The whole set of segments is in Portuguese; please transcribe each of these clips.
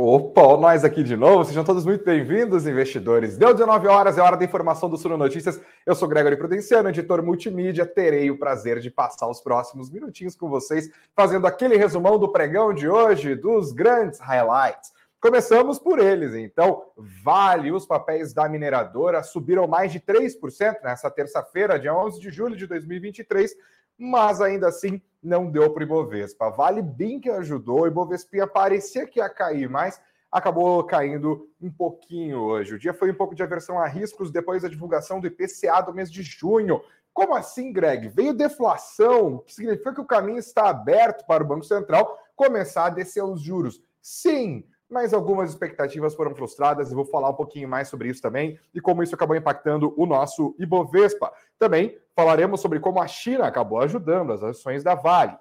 Opa, nós aqui de novo. Sejam todos muito bem-vindos, investidores. Deu 19 horas, é hora da informação do Suno Notícias. Eu sou Gregory Prudenciano, editor multimídia. Terei o prazer de passar os próximos minutinhos com vocês, fazendo aquele resumão do pregão de hoje, dos grandes highlights. Começamos por eles, então. Vale, os papéis da mineradora subiram mais de 3% nessa terça-feira, dia 11 de julho de 2023, mas ainda assim não deu para o Ibovespa. Vale bem que ajudou, o Ibovespa parecia que ia cair, mas acabou caindo um pouquinho hoje. O dia foi um pouco de aversão a riscos depois da divulgação do IPCA do mês de junho. Como assim, Greg? Veio deflação, que significa que o caminho está aberto para o Banco Central começar a descer os juros. Sim, mas algumas expectativas foram frustradas e vou falar um pouquinho mais sobre isso também e como isso acabou impactando o nosso Ibovespa. Também falaremos sobre como a China acabou ajudando as ações da Vale.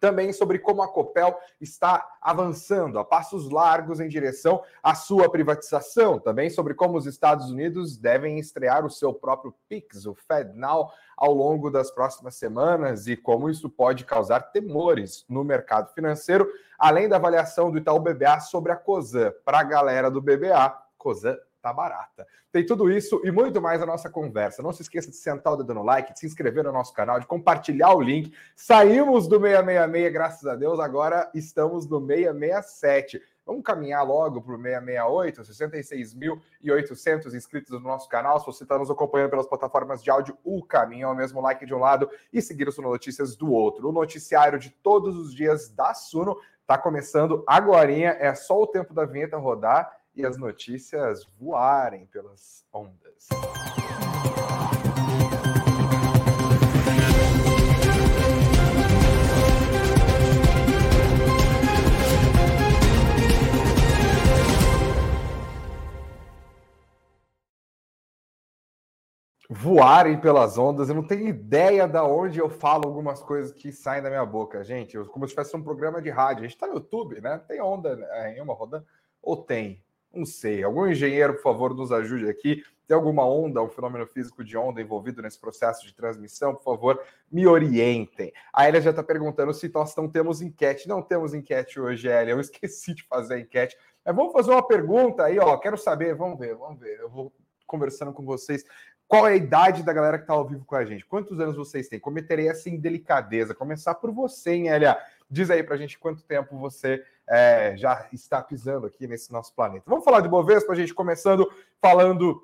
Também sobre como a Copel está avançando a passos largos em direção à sua privatização. Também sobre como os Estados Unidos devem estrear o seu próprio PIX, o FedNow, ao longo das próximas semanas e como isso pode causar temores no mercado financeiro, além da avaliação do Itaú BBA sobre a COSAN. Para a galera do BBA, COSAN tá barata. Tem tudo isso e muito mais na nossa conversa. Não se esqueça de sentar o dedo no like, de se inscrever no nosso canal, de compartilhar o link. Saímos do 666, graças a Deus, agora estamos no 667. Vamos caminhar logo para o 668, 66.800 inscritos no nosso canal. Se você está nos acompanhando pelas plataformas de áudio, o caminho é o mesmo like de um lado e seguir o Suno Notícias do outro. O noticiário de todos os dias da Suno está começando agora. É só o tempo da vinheta rodar e as notícias voarem pelas ondas. voarem pelas ondas. Eu não tenho ideia de onde eu falo algumas coisas que saem da minha boca, gente. Eu, como se tivesse um programa de rádio. A gente está no YouTube, né? Tem onda é, em uma rodando? Ou tem? Não sei. Algum engenheiro, por favor, nos ajude aqui. Tem alguma onda, um fenômeno físico de onda envolvido nesse processo de transmissão? Por favor, me orientem. A Elia já está perguntando se nós não temos enquete. Não temos enquete hoje, Elia. Eu esqueci de fazer a enquete. Mas vamos fazer uma pergunta aí, ó. Quero saber, vamos ver, vamos ver. Eu vou conversando com vocês. Qual é a idade da galera que está ao vivo com a gente? Quantos anos vocês têm? Cometerei essa indelicadeza. Começar por você, hein, Elia? Diz aí pra gente quanto tempo você é, já está pisando aqui nesse nosso planeta. Vamos falar de Bovespa, a gente começando falando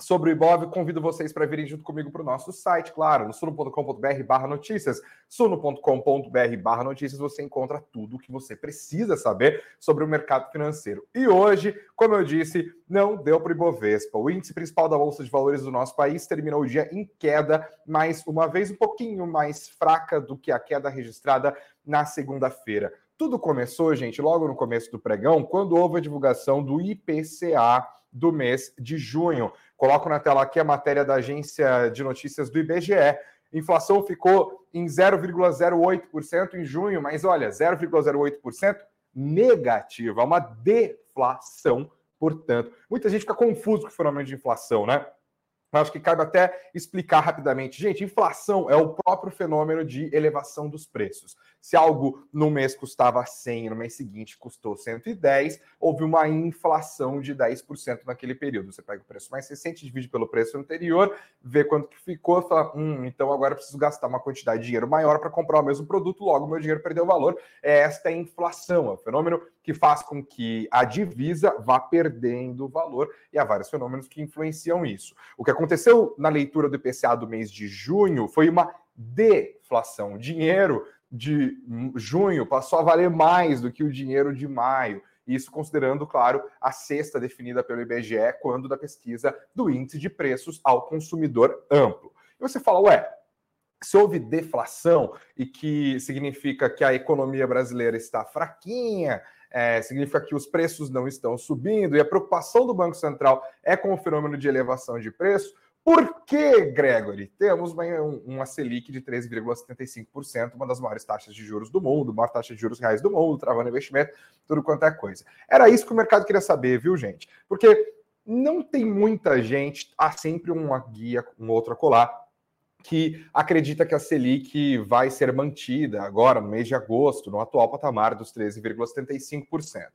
sobre o Ibov, convido vocês para virem junto comigo para o nosso site, claro, no suno.com.br barra notícias. suno.com.br barra notícias você encontra tudo o que você precisa saber sobre o mercado financeiro. E hoje, como eu disse, não deu para o Ibovespa. O índice principal da Bolsa de Valores do nosso país terminou o dia em queda, mais uma vez um pouquinho mais fraca do que a queda registrada na segunda-feira. Tudo começou, gente, logo no começo do pregão, quando houve a divulgação do IPCA do mês de junho. Coloco na tela aqui a matéria da agência de notícias do IBGE. Inflação ficou em 0,08% em junho, mas olha, 0,08% negativa, uma deflação, portanto. Muita gente fica confuso com o fenômeno de inflação, né? Acho que cabe até explicar rapidamente. Gente, inflação é o próprio fenômeno de elevação dos preços. Se algo no mês custava 100 no mês seguinte custou 110, houve uma inflação de 10% naquele período. Você pega o preço mais recente, divide pelo preço anterior, vê quanto que ficou, fala, hum, então agora preciso gastar uma quantidade de dinheiro maior para comprar o mesmo produto, logo meu dinheiro perdeu valor. É esta inflação, é o fenômeno que faz com que a divisa vá perdendo valor e há vários fenômenos que influenciam isso. O que aconteceu na leitura do IPCA do mês de junho foi uma deflação. Dinheiro de junho passou a valer mais do que o dinheiro de maio. Isso considerando, claro, a cesta definida pelo IBGE quando da pesquisa do índice de preços ao consumidor amplo. E você fala, ué, se houve deflação e que significa que a economia brasileira está fraquinha, é, significa que os preços não estão subindo e a preocupação do Banco Central é com o fenômeno de elevação de preço. Por que, Gregory? Temos uma, uma Selic de 13,75%, uma das maiores taxas de juros do mundo, maior taxa de juros reais do mundo, travando investimento, tudo quanto é coisa. Era isso que o mercado queria saber, viu, gente? Porque não tem muita gente, há sempre uma guia, um outro a colar, que acredita que a Selic vai ser mantida agora, no mês de agosto, no atual patamar dos 13,75%.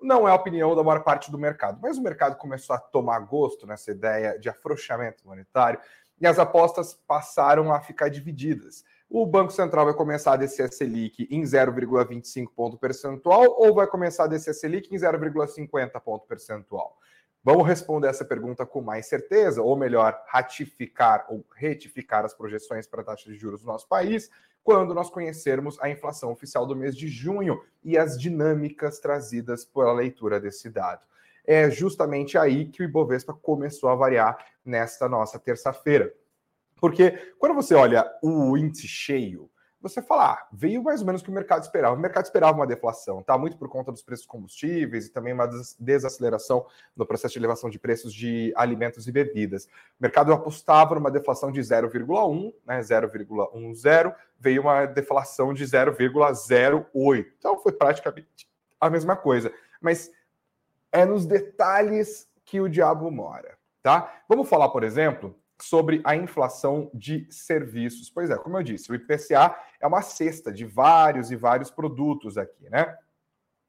Não é a opinião da maior parte do mercado, mas o mercado começou a tomar gosto nessa ideia de afrouxamento monetário e as apostas passaram a ficar divididas. O Banco Central vai começar a descer a Selic em 0,25 ponto percentual ou vai começar a descer a Selic em 0,50 ponto percentual? Vamos responder essa pergunta com mais certeza, ou melhor, ratificar ou retificar as projeções para a taxa de juros do nosso país, quando nós conhecermos a inflação oficial do mês de junho e as dinâmicas trazidas pela leitura desse dado. É justamente aí que o Ibovespa começou a variar nesta nossa terça-feira. Porque quando você olha o índice cheio, você fala, ah, veio mais ou menos o que o mercado esperava. O mercado esperava uma deflação, tá? Muito por conta dos preços combustíveis e também uma desaceleração no processo de elevação de preços de alimentos e bebidas. O mercado apostava numa deflação de 0,1, né? 0,10, veio uma deflação de 0,08. Então foi praticamente a mesma coisa. Mas é nos detalhes que o diabo mora, tá? Vamos falar, por exemplo, sobre a inflação de serviços. Pois é, como eu disse, o IPCA é uma cesta de vários e vários produtos aqui, né?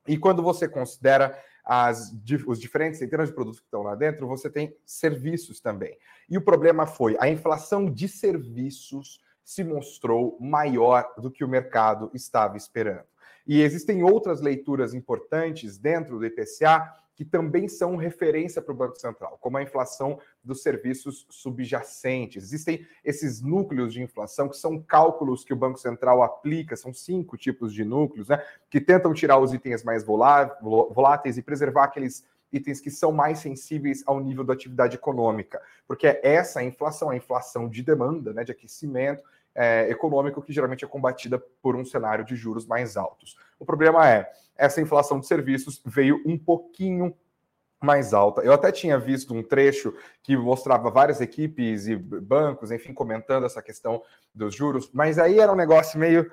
E quando você considera as, os diferentes centenas de produtos que estão lá dentro, você tem serviços também. E o problema foi a inflação de serviços se mostrou maior do que o mercado estava esperando. E existem outras leituras importantes dentro do IPCA que também são referência para o Banco Central, como a inflação dos serviços subjacentes. Existem esses núcleos de inflação, que são cálculos que o Banco Central aplica, são cinco tipos de núcleos, né, que tentam tirar os itens mais voláteis e preservar aqueles itens que são mais sensíveis ao nível da atividade econômica, porque essa inflação, a inflação de demanda, né, de aquecimento, é, econômico que geralmente é combatida por um cenário de juros mais altos. O problema é, essa inflação de serviços veio um pouquinho mais alta. Eu até tinha visto um trecho que mostrava várias equipes e bancos, enfim, comentando essa questão dos juros, mas aí era um negócio meio.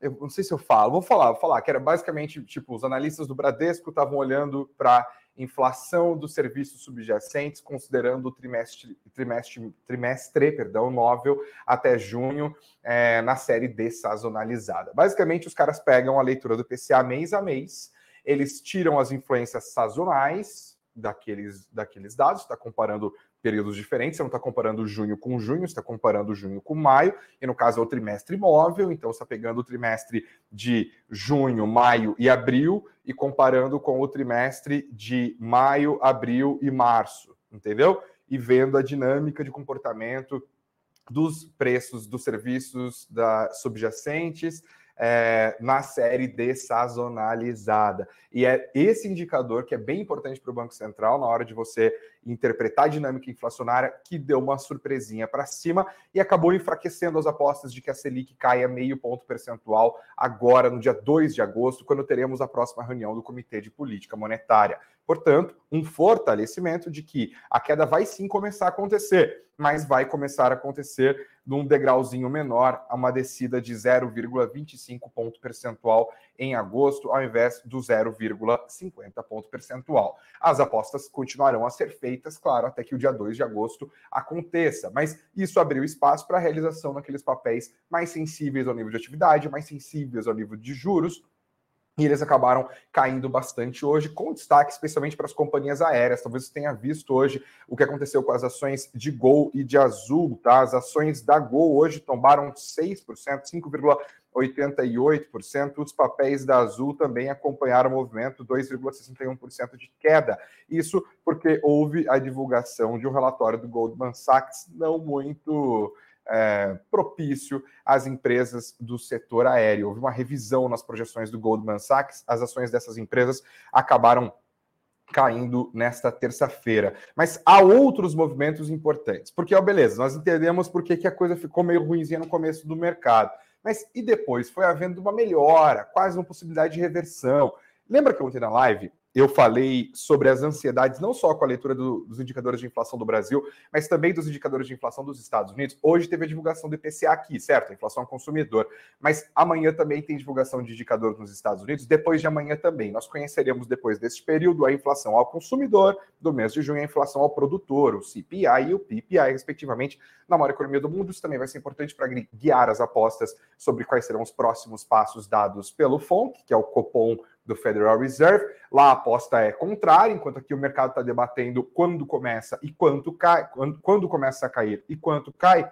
Eu não sei se eu falo, vou falar, vou falar, que era basicamente tipo: os analistas do Bradesco estavam olhando para inflação dos serviços subjacentes, considerando o trimestre, trimestre, trimestre perdão, móvel até junho, é, na série dessazonalizada. Basicamente, os caras pegam a leitura do PCA mês a mês, eles tiram as influências sazonais daqueles, daqueles dados, está comparando períodos diferentes, você não está comparando junho com junho, você está comparando junho com maio, e no caso é o trimestre móvel, então você está pegando o trimestre de junho, maio e abril e comparando com o trimestre de maio, abril e março, entendeu? E vendo a dinâmica de comportamento dos preços dos serviços da, subjacentes, é, na série dessazonalizada. E é esse indicador que é bem importante para o Banco Central na hora de você interpretar a dinâmica inflacionária que deu uma surpresinha para cima e acabou enfraquecendo as apostas de que a Selic caia meio ponto percentual agora no dia 2 de agosto, quando teremos a próxima reunião do Comitê de Política Monetária. Portanto, um fortalecimento de que a queda vai sim começar a acontecer, mas vai começar a acontecer num degrauzinho menor, a uma descida de 0,25 ponto percentual em agosto, ao invés do 0,50 ponto percentual. As apostas continuarão a ser feitas, claro, até que o dia 2 de agosto aconteça, mas isso abriu espaço para a realização daqueles papéis mais sensíveis ao nível de atividade, mais sensíveis ao nível de juros, e eles acabaram caindo bastante hoje, com destaque especialmente para as companhias aéreas. Talvez você tenha visto hoje o que aconteceu com as ações de Gol e de Azul, tá? As ações da Gol hoje tombaram 6%, 5,88%. Os papéis da Azul também acompanharam o movimento, 2,61% de queda. Isso porque houve a divulgação de um relatório do Goldman Sachs não muito é, propício às empresas do setor aéreo. Houve uma revisão nas projeções do Goldman Sachs, as ações dessas empresas acabaram caindo nesta terça-feira. Mas há outros movimentos importantes. Porque, ó, beleza, nós entendemos por que a coisa ficou meio ruimzinha no começo do mercado. Mas e depois? Foi havendo uma melhora, quase uma possibilidade de reversão. Lembra que ontem na live eu falei sobre as ansiedades, não só com a leitura do, dos indicadores de inflação do Brasil, mas também dos indicadores de inflação dos Estados Unidos. Hoje teve a divulgação do IPCA aqui, certo? Inflação ao consumidor. Mas amanhã também tem divulgação de indicador nos Estados Unidos, depois de amanhã também. Nós conheceremos depois desse período a inflação ao consumidor do mês de junho, a inflação ao produtor, o CPI e o PPI, respectivamente, na maior economia do mundo. Isso também vai ser importante para guiar as apostas sobre quais serão os próximos passos dados pelo FONC, que é o Copom do Federal Reserve. Lá a aposta é contrária, enquanto aqui o mercado está debatendo quando começa e quanto cai, quando, quando começa a cair e quanto cai.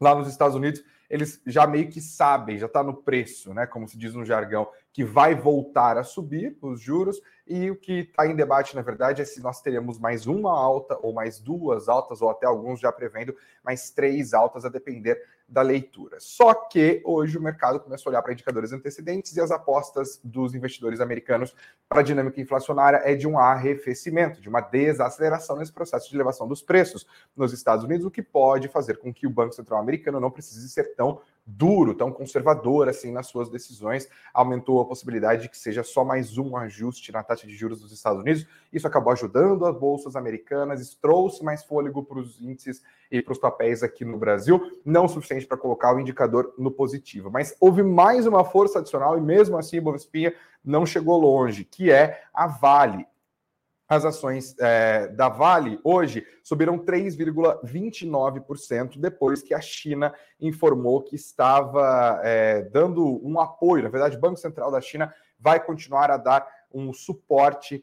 Lá nos Estados Unidos, eles já meio que sabem, já está no preço, né? Como se diz no jargão, que vai voltar a subir os juros. E o que está em debate, na verdade, é se nós teremos mais uma alta, ou mais duas altas, ou até alguns já prevendo mais três altas, a depender da leitura. Só que hoje o mercado começou a olhar para indicadores antecedentes e as apostas dos investidores americanos para a dinâmica inflacionária é de um arrefecimento, de uma desaceleração nesse processo de elevação dos preços nos Estados Unidos, o que pode fazer com que o Banco Central americano não precise ser tão duro, tão conservador assim nas suas decisões, aumentou a possibilidade de que seja só mais um ajuste na taxa de juros dos Estados Unidos. Isso acabou ajudando as bolsas americanas, trouxe mais fôlego para os índices e para os papéis aqui no Brasil, não o suficiente para colocar o indicador no positivo, mas houve mais uma força adicional e mesmo assim o Bovespinha não chegou longe, que é a Vale. As ações é, da Vale hoje subiram 3,29% depois que a China informou que estava é, dando um apoio. Na verdade, o Banco Central da China vai continuar a dar um suporte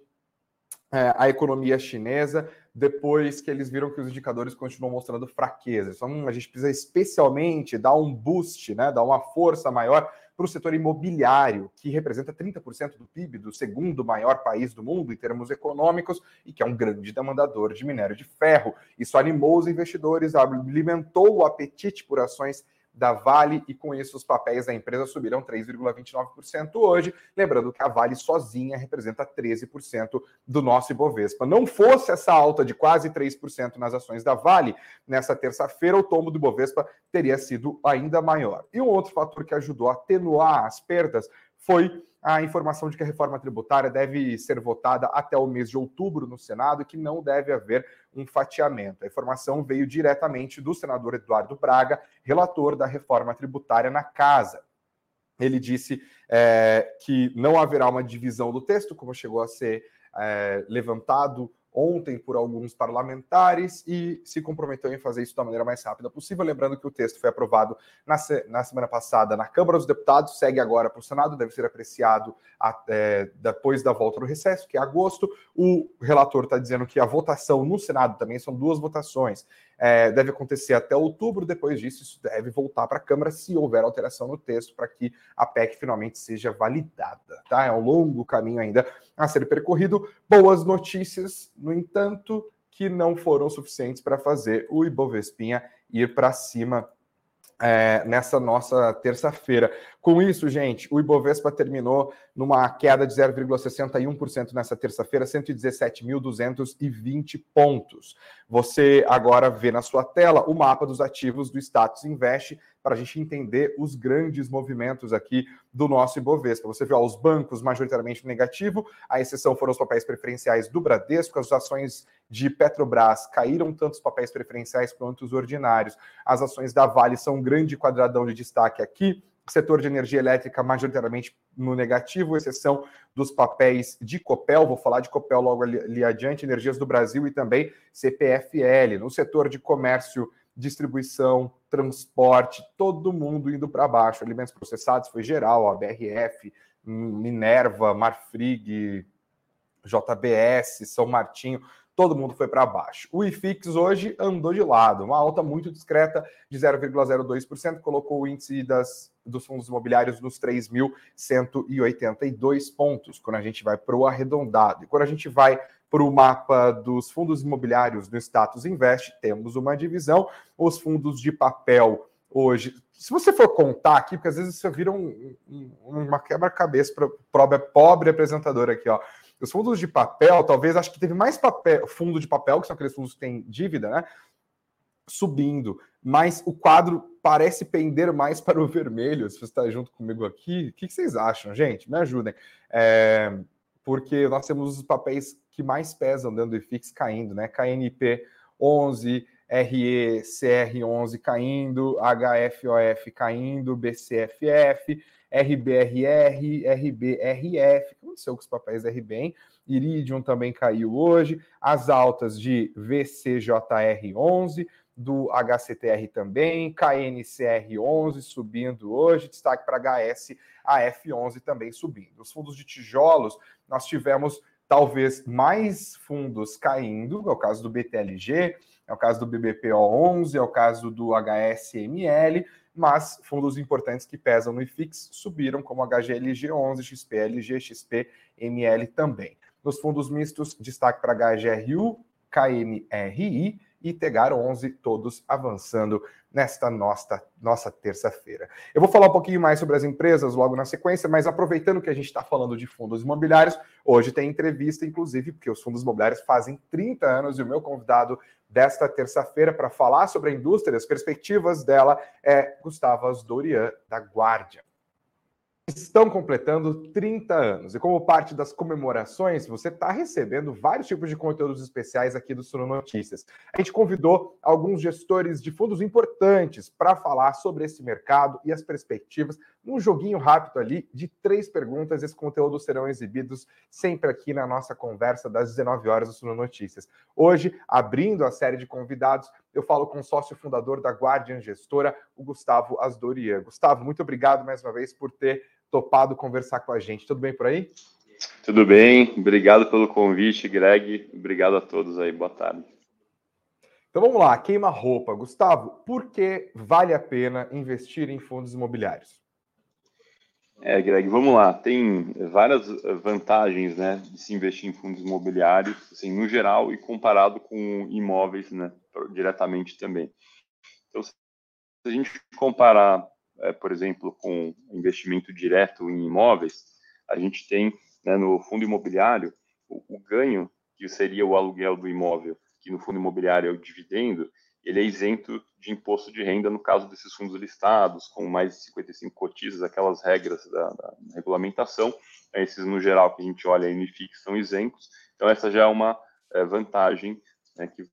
é, à economia chinesa depois que eles viram que os indicadores continuam mostrando fraqueza. Então, a gente precisa especialmente dar um boost, né, dar uma força maior para o setor imobiliário, que representa 30% do PIB do segundo maior país do mundo em termos econômicos e que é um grande demandador de minério de ferro. Isso animou os investidores, alimentou o apetite por ações da Vale e com isso os papéis da empresa subiram 3,29% hoje, lembrando que a Vale sozinha representa 13% do nosso Ibovespa. Não fosse essa alta de quase 3% nas ações da Vale nessa terça-feira, o tombo do Ibovespa teria sido ainda maior. E um outro fator que ajudou a atenuar as perdas foi a informação de que a reforma tributária deve ser votada até o mês de outubro no Senado e que não deve haver um fatiamento. A informação veio diretamente do senador Eduardo Braga, relator da reforma tributária na casa. Ele disse é, que não haverá uma divisão do texto, como chegou a ser é, levantado ontem por alguns parlamentares e se comprometeu em fazer isso da maneira mais rápida possível. Lembrando que o texto foi aprovado na, se na semana passada na Câmara dos Deputados, segue agora para o Senado, deve ser apreciado é, depois da volta do recesso, que é agosto. O relator está dizendo que a votação no Senado também são duas votações é, deve acontecer até outubro. Depois disso, isso deve voltar para a Câmara se houver alteração no texto para que a PEC finalmente seja validada. Tá? É um longo caminho ainda a ser percorrido. Boas notícias, no entanto, que não foram suficientes para fazer o Ibovespinha ir para cima é, nessa nossa terça-feira. Com isso, gente, o Ibovespa terminou numa queda de 0,61% nessa terça-feira, 117.220 pontos. Você agora vê na sua tela o mapa dos ativos do Status Invest para a gente entender os grandes movimentos aqui do nosso Ibovespa. Você vê ó, os bancos majoritariamente negativo, a exceção foram os papéis preferenciais do Bradesco, as ações de Petrobras caíram tanto os papéis preferenciais quanto os ordinários. As ações da Vale são um grande quadradão de destaque aqui setor de energia elétrica majoritariamente no negativo, exceção dos papéis de Copel, vou falar de Copel logo ali, ali, adiante, Energias do Brasil e também CPFL. No setor de comércio distribuição, transporte, todo mundo indo para baixo. Alimentos processados foi geral, a BRF, Minerva, Marfrig, JBS, São Martinho, todo mundo foi para baixo. O IFIX hoje andou de lado, uma alta muito discreta de 0,02%, colocou o índice das, dos fundos imobiliários nos 3.182 pontos, quando a gente vai para o arredondado. E quando a gente vai para o mapa dos fundos imobiliários do Status Invest, temos uma divisão. Os fundos de papel hoje. Se você for contar aqui, porque às vezes você vira um, um, uma quebra-cabeça para pobre apresentador aqui, ó. Os fundos de papel, talvez, acho que teve mais papel, fundo de papel, que são aqueles fundos que têm dívida, né? Subindo, mas o quadro parece pender mais para o vermelho. Se você está junto comigo aqui, o que vocês acham, gente? Me ajudem. É, porque nós temos os papéis que mais pesam dentro do IFIX caindo, né? KNP 11, RECR 11 caindo, HFOF caindo, BCFF, RBRR, RBRF. O que aconteceu com os papéis da RBM? Iridium também caiu hoje. As altas de VCJR 11, do HCTR também, KNCR11 subindo hoje, destaque para HS, AF11 também subindo. Os fundos de tijolos, nós tivemos talvez mais fundos caindo, é o caso do BTLG, é o caso do BBPO11, é o caso do HSML, mas fundos importantes que pesam no IFIX subiram, como HGLG11, XPLG, XPML também. Nos fundos mistos, destaque para HGRU, KMRI e Tegar 11, todos avançando nesta nossa, nossa terça-feira. Eu vou falar um pouquinho mais sobre as empresas logo na sequência, mas aproveitando que a gente está falando de fundos imobiliários, hoje tem entrevista, inclusive, porque os fundos imobiliários fazem 30 anos e o meu convidado desta terça-feira para falar sobre a indústria, as perspectivas dela é Gustavo Dorian, da Guardia estão completando 30 anos. E como parte das comemorações, você está recebendo vários tipos de conteúdos especiais aqui do Suno Notícias. A gente convidou alguns gestores de fundos importantes para falar sobre esse mercado e as perspectivas num joguinho rápido ali de três perguntas. Esses conteúdos serão exibidos sempre aqui na nossa conversa das 19 horas do Suno Notícias. Hoje, abrindo a série de convidados, eu falo com o sócio fundador da Guardian Gestora, o Gustavo Asdorian. Gustavo, muito obrigado mais uma vez por ter topado conversar com a gente. Tudo bem por aí? Tudo bem, obrigado pelo convite, Greg. Obrigado a todos aí, boa tarde. Então vamos lá, queima roupa. Gustavo, por que vale a pena investir em fundos imobiliários? É, Greg, vamos lá. Tem várias vantagens, né, de se investir em fundos imobiliários, assim, no geral e comparado com imóveis, né, diretamente também. Então, se a gente comparar é, por exemplo, com investimento direto em imóveis, a gente tem né, no fundo imobiliário o, o, ganho, que seria o aluguel do imóvel, que no fundo imobiliário é o dividendo, ele é isento de imposto de renda no caso desses fundos listados, com mais de 55 cotisas, aquelas regras da, da regulamentação. Esses, no geral, que a gente olha aí no IFIX, são isentos. Então, essa já é uma é, vantagem né, que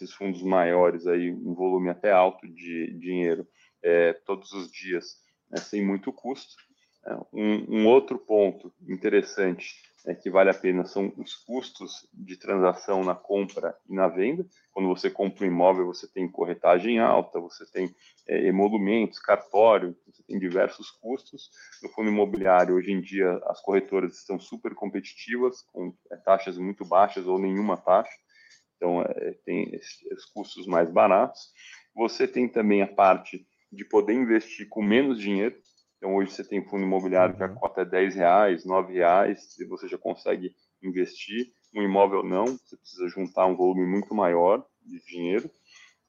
esses fundos maiores aí, um volume até alto de dinheiro é, todos os dias, né, sem muito custo. É, um, um, outro ponto interessante é que vale a pena são os custos de transação na compra e na venda. Quando você compra um imóvel, você tem corretagem alta, você tem é, emolumentos, cartório, você tem diversos custos. No fundo imobiliário, hoje em dia, as corretoras estão super competitivas, com é, taxas muito baixas ou nenhuma taxa então é, tem os custos mais baratos. Você tem também a parte de poder investir com menos dinheiro. Então hoje você tem fundo imobiliário que a uhum. cota é 10 reais, 9 reais, e você já consegue investir. Um imóvel não, você precisa juntar um volume muito maior de dinheiro.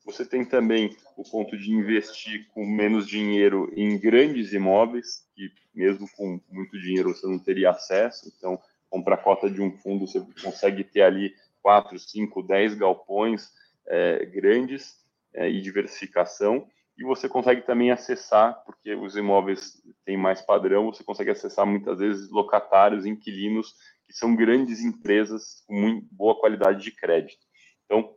Você tem também o ponto de investir com menos dinheiro em grandes imóveis, que mesmo com muito dinheiro você não teria acesso. Então, comprar cota de um fundo, você consegue ter ali 4, 5, 10 galpões é, grandes é, e diversificação. E você consegue também acessar, porque os imóveis têm mais padrão, você consegue acessar muitas vezes locatários, inquilinos, que são grandes empresas com muito boa qualidade de crédito. Então,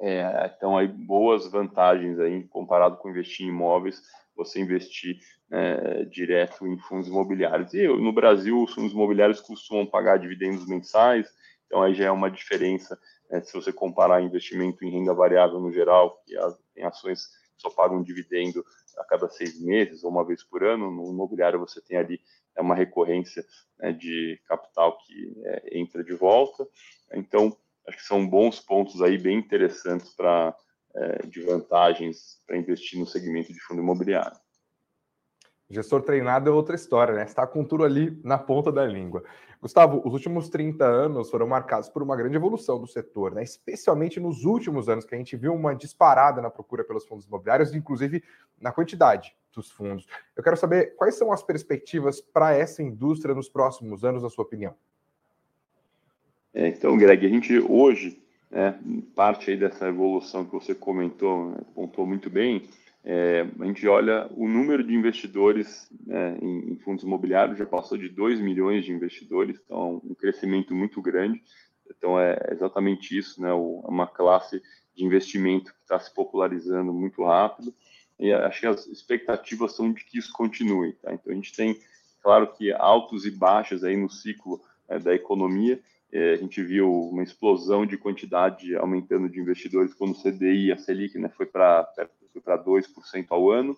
é, então aí boas vantagens aí comparado com investir em imóveis, você investir é, direto em fundos imobiliários. E no Brasil, os fundos imobiliários costumam pagar dividendos mensais, então, aí já é uma diferença né, se você comparar investimento em renda variável no geral, que tem ações que só pagam dividendo a cada seis meses ou uma vez por ano, no imobiliário você tem ali é uma recorrência né, de capital que é, entra de volta. Então, acho que são bons pontos aí bem interessantes para é, de vantagens para investir no segmento de fundo imobiliário. Gestor treinado é outra história, né? Está com tudo ali na ponta da língua. Gustavo, os últimos 30 anos foram marcados por uma grande evolução do setor, né? especialmente nos últimos anos, que a gente viu uma disparada na procura pelos fundos imobiliários, inclusive na quantidade dos fundos. Eu quero saber quais são as perspectivas para essa indústria nos próximos anos, na sua opinião. É, então, Greg, a gente hoje, né, parte aí dessa evolução que você comentou, né, pontuou muito bem, é, a gente olha o número de investidores né, em, em, fundos imobiliários já passou de 2 milhões de investidores, então um crescimento muito grande. Então é exatamente isso, né, o, é uma classe de investimento que está se popularizando muito rápido e acho que as expectativas são de que isso continue. Tá? Então a gente tem Claro que altos e baixos aí no ciclo é, da economia. É, a gente viu uma explosão de quantidade aumentando de investidores quando o CDI a Selic né, foi para 2% ao ano.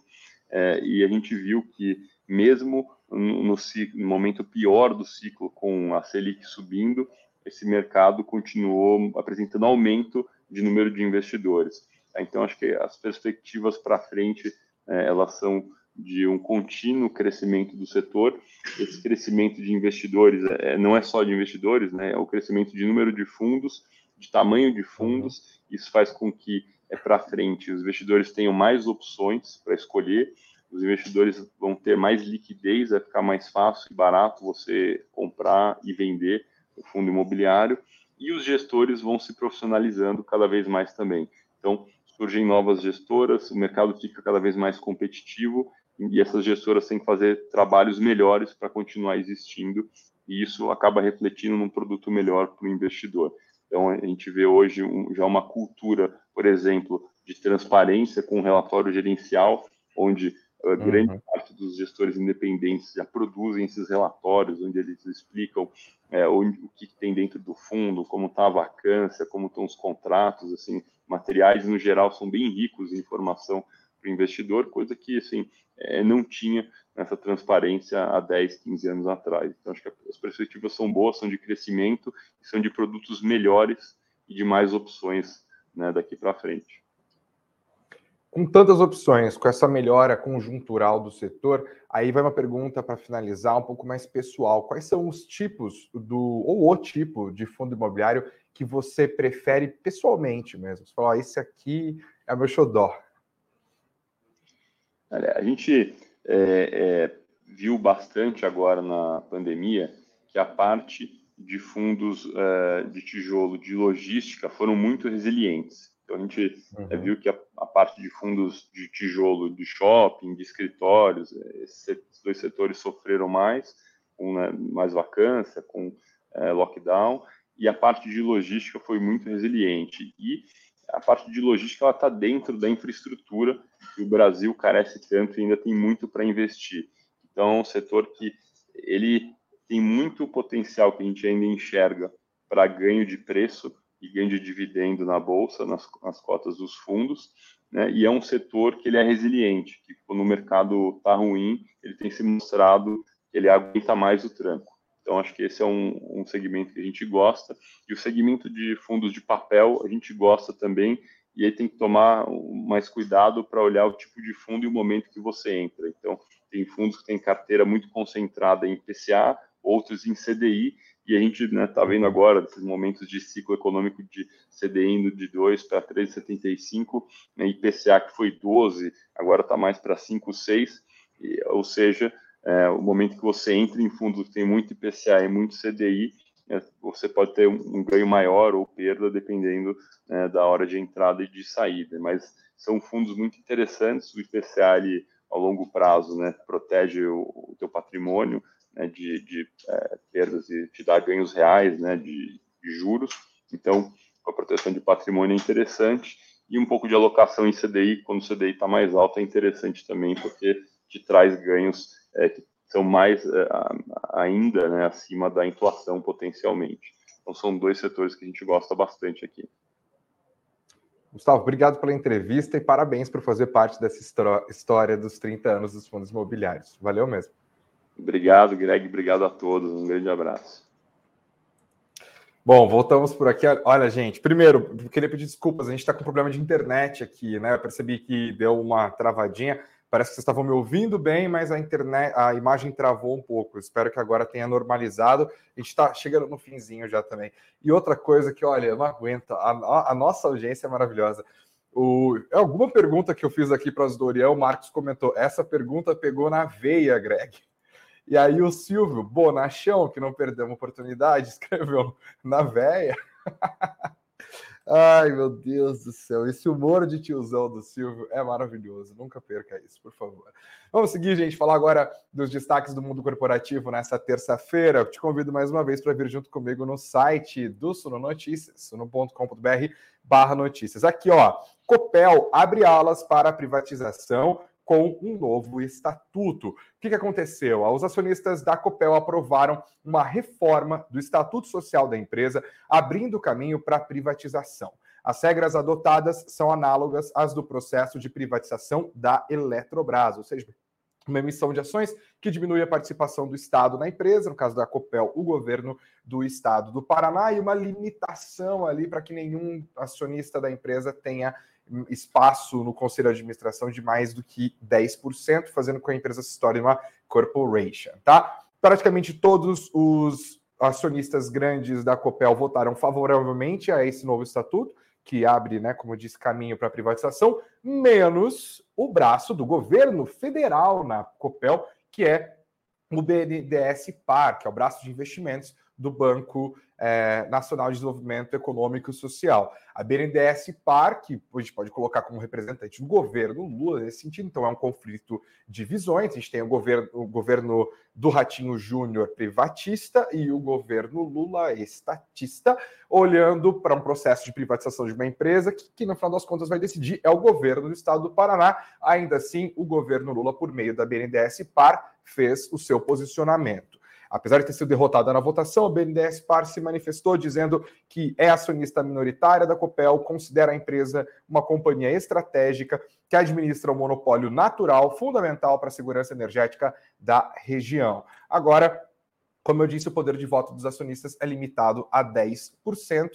É, e a gente viu que mesmo no, no, no, momento pior do ciclo, com a Selic subindo, esse mercado continuou apresentando aumento de número de investidores. Então, acho que as perspectivas para frente, é, elas são de um contínuo crescimento do setor. Esse crescimento de investidores é, não é só de investidores, né? É o crescimento de número de fundos, de tamanho de fundos. Isso faz com que é para frente os investidores tenham mais opções para escolher. Os investidores vão ter mais liquidez, vai ficar mais fácil e barato você comprar e vender o fundo imobiliário. E os gestores vão se profissionalizando cada vez mais também. Então, surgem novas gestoras, o mercado fica cada vez mais competitivo e essas gestoras têm que fazer trabalhos melhores para continuar existindo e isso acaba refletindo num produto melhor para o investidor. Então, a gente vê hoje um, já uma cultura, por exemplo, de transparência com um relatório gerencial, onde a grande uhum. parte dos gestores independentes já produzem esses relatórios, onde eles explicam é, onde, o que tem dentro do fundo, como está a vacância, como estão os contratos, assim, materiais no geral são bem ricos em informação para o investidor, coisa que assim é, não tinha nessa transparência há 10, 15 anos atrás. Então, acho que as perspectivas são boas, são de crescimento são de produtos melhores e de mais opções né, daqui para frente. Com tantas opções, com essa melhora conjuntural do setor, aí vai uma pergunta para finalizar um pouco mais pessoal. Quais são os tipos do ou o tipo de fundo imobiliário que você prefere pessoalmente mesmo? Você fala, oh, esse aqui é o meu xodó. A gente é, é, viu bastante agora na pandemia que a parte de fundos é, de tijolo de logística foram muito resilientes. Então a gente é, uhum. viu que a, a, parte de fundos de tijolo de shopping, de escritórios, esses dois setores sofreram mais, com né, mais vacância, com é, lockdown, e a parte de logística foi muito resiliente. E a parte de logística ela está dentro da infraestrutura que o Brasil carece tanto e ainda tem muito para investir. Então, é um setor que ele tem muito potencial que a gente ainda enxerga para ganho de preço e ganho de dividendo na bolsa, nas, nas cotas dos fundos, né? E é um setor que ele é resiliente, que quando o mercado está ruim, ele tem se mostrado que ele aguenta mais o tranco. Então, acho que esse é um, um segmento que a gente gosta. E o segmento de fundos de papel, a gente gosta também. E aí tem que tomar mais cuidado para olhar o tipo de fundo e o momento que você entra. Então, tem fundos que têm carteira muito concentrada em PCA, outros em CDI, e a gente está né, tá vendo agora esses momentos de ciclo econômico de CDI indo de 2 para 3,75, né, IPCA que foi 12, agora está mais para 5, 6, e, ou seja, é, o momento que você entra em fundos que tem muito IPCA e muito CDI, é, você pode ter um, ganho maior ou perda, dependendo né, da hora de entrada e de saída. Mas são fundos muito interessantes. O IPCA, ali, ao longo prazo, né, protege o, o teu patrimônio né, de, de é, perdas e te dá ganhos reais né, de, de juros. Então, a proteção de patrimônio é interessante. E um pouco de alocação em CDI, quando o CDI está mais alto, é interessante também, porque te traz ganhos é, que são mais é, ainda né, acima da inflação potencialmente. Então são dois setores que a gente gosta bastante aqui. Gustavo, obrigado pela entrevista e parabéns por fazer parte dessa história dos 30 anos dos fundos imobiliários. Valeu mesmo. Obrigado, Greg. Obrigado a todos. Um grande abraço. Bom, voltamos por aqui. Olha, gente, primeiro, queria pedir desculpas. A gente está com problema de internet aqui, né? Eu percebi que deu uma travadinha. Parece que vocês estavam me ouvindo bem, mas a internet, a imagem travou um pouco. Espero que agora tenha normalizado. A gente está chegando no finzinho já também. E outra coisa que, olha, eu não aguento. A, a nossa audiência é maravilhosa. O, é alguma pergunta que eu fiz aqui para os Dorian, o Marcos comentou. Essa pergunta pegou na veia, Greg. E aí o Silvio, bonachão, que não perdeu uma oportunidade, escreveu na veia. Ai, meu Deus do céu. Esse humor de tiozão do Silvio é maravilhoso. Nunca perca isso, por favor. Vamos seguir, gente, falar agora dos destaques do mundo corporativo nessa terça-feira. Te convido mais uma vez para vir junto comigo no site do Suno Notícias, suno.com.br barra notícias. Aqui, ó, Copel abre alas para privatização com um novo estatuto. O que, aconteceu? Os acionistas da Copel aprovaram uma reforma do Estatuto Social da empresa, abrindo caminho para a privatização. As regras adotadas são análogas às do processo de privatização da Eletrobras, ou seja, uma emissão de ações que diminui a participação do Estado na empresa, no caso da Copel, o governo do Estado do Paraná, e uma limitação ali para que nenhum acionista da empresa tenha espaço no conselho de administração de mais do que 10%, fazendo com que a empresa se torne uma corporation, tá? Praticamente todos os acionistas grandes da Copel votaram favoravelmente a esse novo estatuto, que abre, né, como eu disse, caminho para privatização, menos o braço do governo federal na Copel, que é o BNDES Par, que é o braço de investimentos do Banco é, Nacional de Desenvolvimento Econômico e Social. A BNDES Par, que a gente pode colocar como representante do governo Lula nesse sentido, então é um conflito de visões. A gente tem o governo, o governo do Ratinho Júnior privatista e o governo Lula estatista, olhando para um processo de privatização de uma empresa que, que, no final das contas, vai decidir é o governo do estado do Paraná. Ainda assim, o governo Lula, por meio da BNDES Par, fez o seu posicionamento. Apesar de ter sido derrotada na votação, o BNDES Par se manifestou dizendo que é acionista minoritária da Copel, considera a empresa uma companhia estratégica que administra um monopólio natural fundamental para a segurança energética da região. Agora, como eu disse, o poder de voto dos acionistas é limitado a 10%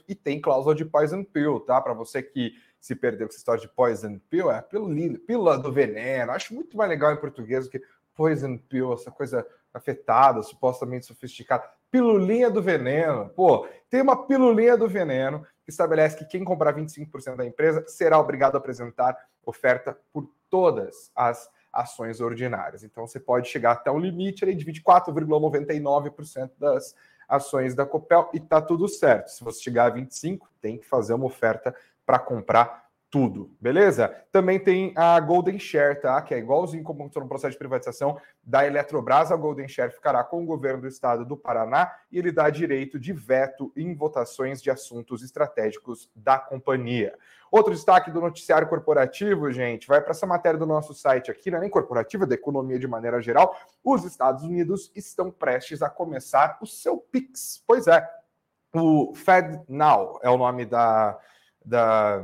e tem cláusula de poison pill, tá? Para você que se perdeu com essa história de poison pill, é pílula do veneno. Acho muito mais legal em português do que poison pill, essa coisa afetada, supostamente sofisticada. Pilulinha do veneno. Pô, tem uma pilulinha do veneno que estabelece que quem comprar 25% da empresa será obrigado a apresentar oferta por todas as ações ordinárias. Então você pode chegar até um limite de 24,99% das ações da Copel e tá tudo certo. Se você chegar a 25, tem que fazer uma oferta para comprar tudo, beleza? Também tem a Golden Share, tá? Que é igualzinho como no processo de privatização da Eletrobras, a Golden Share ficará com o governo do estado do Paraná e ele dá direito de veto em votações de assuntos estratégicos da companhia. Outro destaque do noticiário corporativo, gente, vai para essa matéria do nosso site aqui, não é nem corporativa, da economia de maneira geral. Os Estados Unidos estão prestes a começar o seu PIX. Pois é, o Fed Now é o nome da, da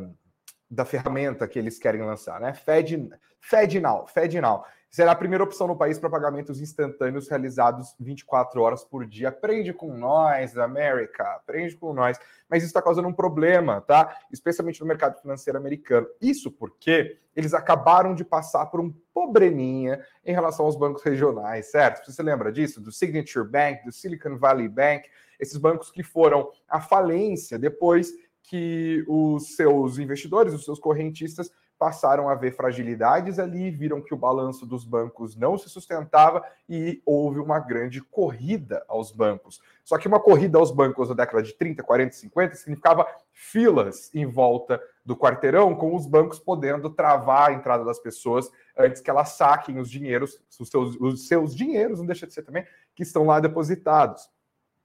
da ferramenta que eles querem lançar, né? Fed, FedNow, FedNow. Será a primeira opção no país para pagamentos instantâneos realizados 24 horas por dia. Aprende com nós, América, aprende com nós. Mas isso está causando um problema, tá? Especialmente no mercado financeiro americano. Isso porque eles acabaram de passar por um probleminha em relação aos bancos regionais, certo? Você lembra disso? Do Signature Bank, do Silicon Valley Bank, esses bancos que foram à falência depois que os seus investidores, os seus correntistas, passaram a ver fragilidades ali, viram que o balanço dos bancos não se sustentava e houve uma grande corrida aos bancos. Só que uma corrida aos bancos na década de 30, 40, 50 significava filas em volta do quarteirão, com os bancos podendo travar a entrada das pessoas antes que elas saquem os dinheiros, os seus, os seus dinheiros, não deixa de ser também, que estão lá depositados.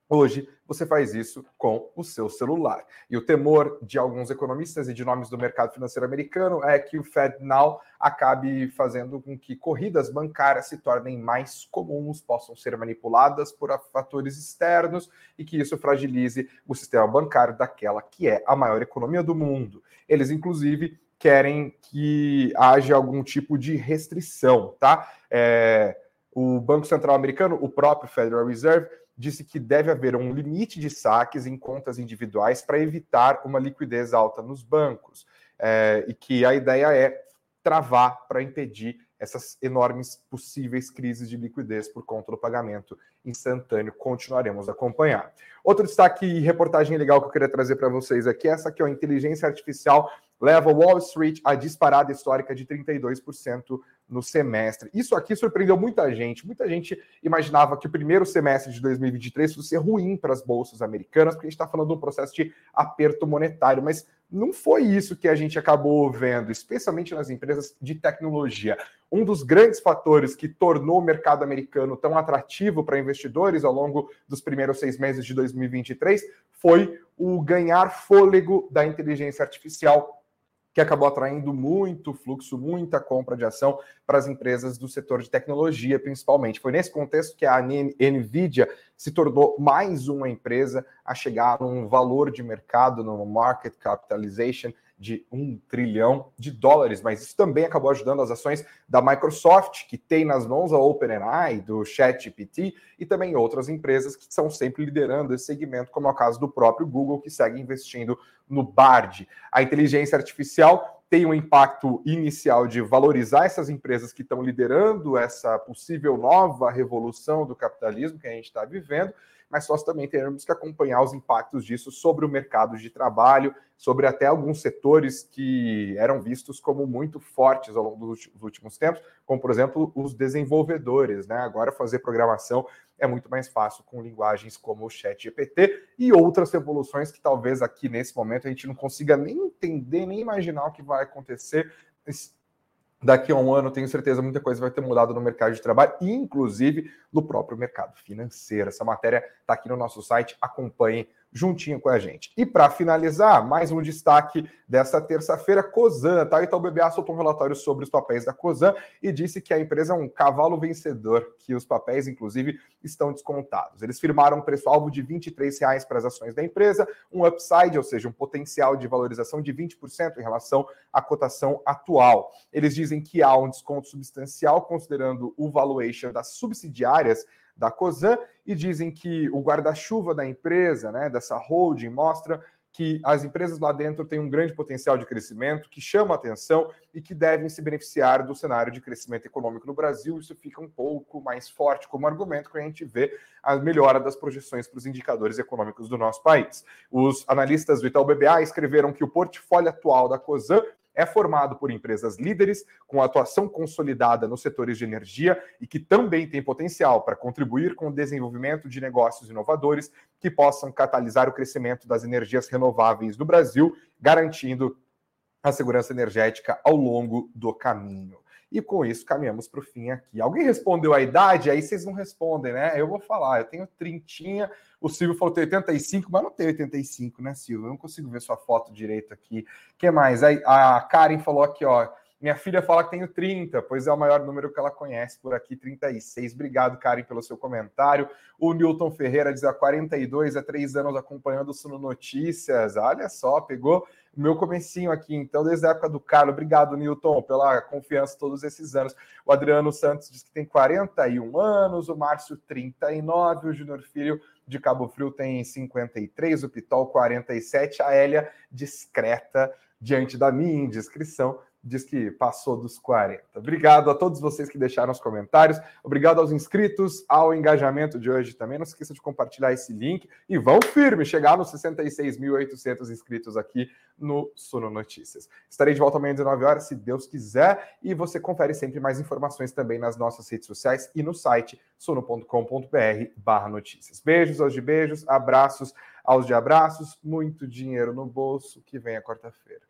Hoje, você faz isso com o seu celular. E o temor de alguns economistas e de nomes do mercado financeiro americano é que o FedNow acabe fazendo com que corridas bancárias se tornem mais comuns, possam ser manipuladas por fatores externos e que isso fragilize o sistema bancário daquela que é a maior economia do mundo. Eles, inclusive, querem que haja algum tipo de restrição, tá? É, o Banco Central americano, o próprio Federal Reserve, disse que deve haver um limite de saques em contas individuais para evitar uma liquidez alta nos bancos. É, e que a ideia é travar para impedir essas enormes possíveis crises de liquidez por conta do pagamento instantâneo. Continuaremos a acompanhar. Outro destaque e reportagem legal que eu queria trazer para vocês aqui é essa aqui, ó, a inteligência artificial leva Wall Street a disparada histórica de 32% no semestre. Isso aqui surpreendeu muita gente. Muita gente imaginava que o primeiro semestre de 2023 fosse ser ruim para as bolsas americanas, porque a gente está falando de um processo de aperto monetário, mas não foi isso que a gente acabou vendo, especialmente nas empresas de tecnologia. Um dos grandes fatores que tornou o mercado americano tão atrativo para investidores ao longo dos primeiros seis meses de 2023 foi o ganhar fôlego da inteligência artificial que acabou atraindo muito fluxo, muita compra de ação para as empresas do setor de tecnologia, principalmente. Foi nesse contexto que a Nvidia se tornou mais uma empresa a chegar num valor de mercado, no market capitalization de um trilhão de dólares, mas isso também acabou ajudando as ações da Microsoft, que tem nas mãos a OpenAI, do ChatGPT, e também outras empresas que estão sempre liderando esse segmento, como é o caso do próprio Google, que segue investindo no Bard. A inteligência artificial tem um impacto inicial de valorizar essas empresas que estão liderando essa possível nova revolução do capitalismo que a gente está vivendo, mas nós também teremos que acompanhar os impactos disso sobre o mercado de trabalho, sobre até alguns setores que eram vistos como muito fortes ao longo dos últimos tempos, como por exemplo os desenvolvedores, né? Agora fazer programação é muito mais fácil com linguagens como o Chat GPT e outras revoluções que talvez aqui nesse momento a gente não consiga nem entender, nem imaginar o que vai acontecer daqui a um ano, tenho certeza, muita coisa vai ter mudado no mercado de trabalho, inclusive no próprio mercado financeiro. Essa matéria está aqui no nosso site, acompanhe juntinho com a gente. E para finalizar, mais um destaque dessa terça-feira, Cosan, tá? Então o BBA soltou um relatório sobre os papéis da Cosan e disse que a empresa é um cavalo vencedor, que os papéis, inclusive, estão descontados. Eles firmaram um preço-alvo de R$ reais para as ações da empresa, um upside, ou seja, um potencial de valorização de 20% em relação à cotação atual. Eles dizem que há um desconto substancial, considerando o valuation das subsidiárias da COSAN e dizem que o guarda-chuva da empresa, né, dessa holding, mostra que as empresas lá dentro têm um grande potencial de crescimento, que chama atenção e que devem se beneficiar do cenário de crescimento econômico no Brasil. Isso fica um pouco mais forte como argumento quando a gente vê a melhora das projeções para os indicadores econômicos do nosso país. Os analistas do Itaú BBA escreveram que o portfólio atual da COSAN é formado por empresas líderes com atuação consolidada nos setores de energia e que também tem potencial para contribuir com o desenvolvimento de negócios inovadores que possam catalisar o crescimento das energias renováveis no Brasil, garantindo a segurança energética ao longo do caminho. E com isso caminhamos para o fim aqui. Alguém respondeu a idade? Aí vocês não respondem, né? Eu vou falar, eu tenho trintinha, o Silvio falou 85, mas não tem 85, né, Silvio? Eu não consigo ver sua foto direito aqui. Que mais? Aí, a Karen falou aqui, ó. Minha filha fala que tenho 30, pois é o maior número que ela conhece por aqui, 36. Obrigado, Karen, pelo seu comentário. O Newton Ferreira diz a 42, há três anos acompanhando o Suno Notícias. Olha só, pegou meu comecinho aqui, então, desde a época do Carlos. Obrigado, Newton, pela confiança todos esses anos. O Adriano Santos diz que tem 41 anos, o Márcio 39, o Júnior Filho de Cabo Frio tem 53, o Pitol 47, a Hélia discreta diante da minha indiscrição diz que passou dos 40. Obrigado a todos vocês que deixaram os comentários. Obrigado aos inscritos, ao engajamento de hoje também. Não se esqueça de compartilhar esse link e vão firme chegar nos 66.800 inscritos aqui no Suno Notícias. Estarei de volta amanhã às 19 horas, se Deus quiser, e você confere sempre mais informações também nas nossas redes sociais e no site suno.com.br/notícias. Beijos aos de beijos, abraços aos de abraços, muito dinheiro no bolso, que vem a quarta-feira.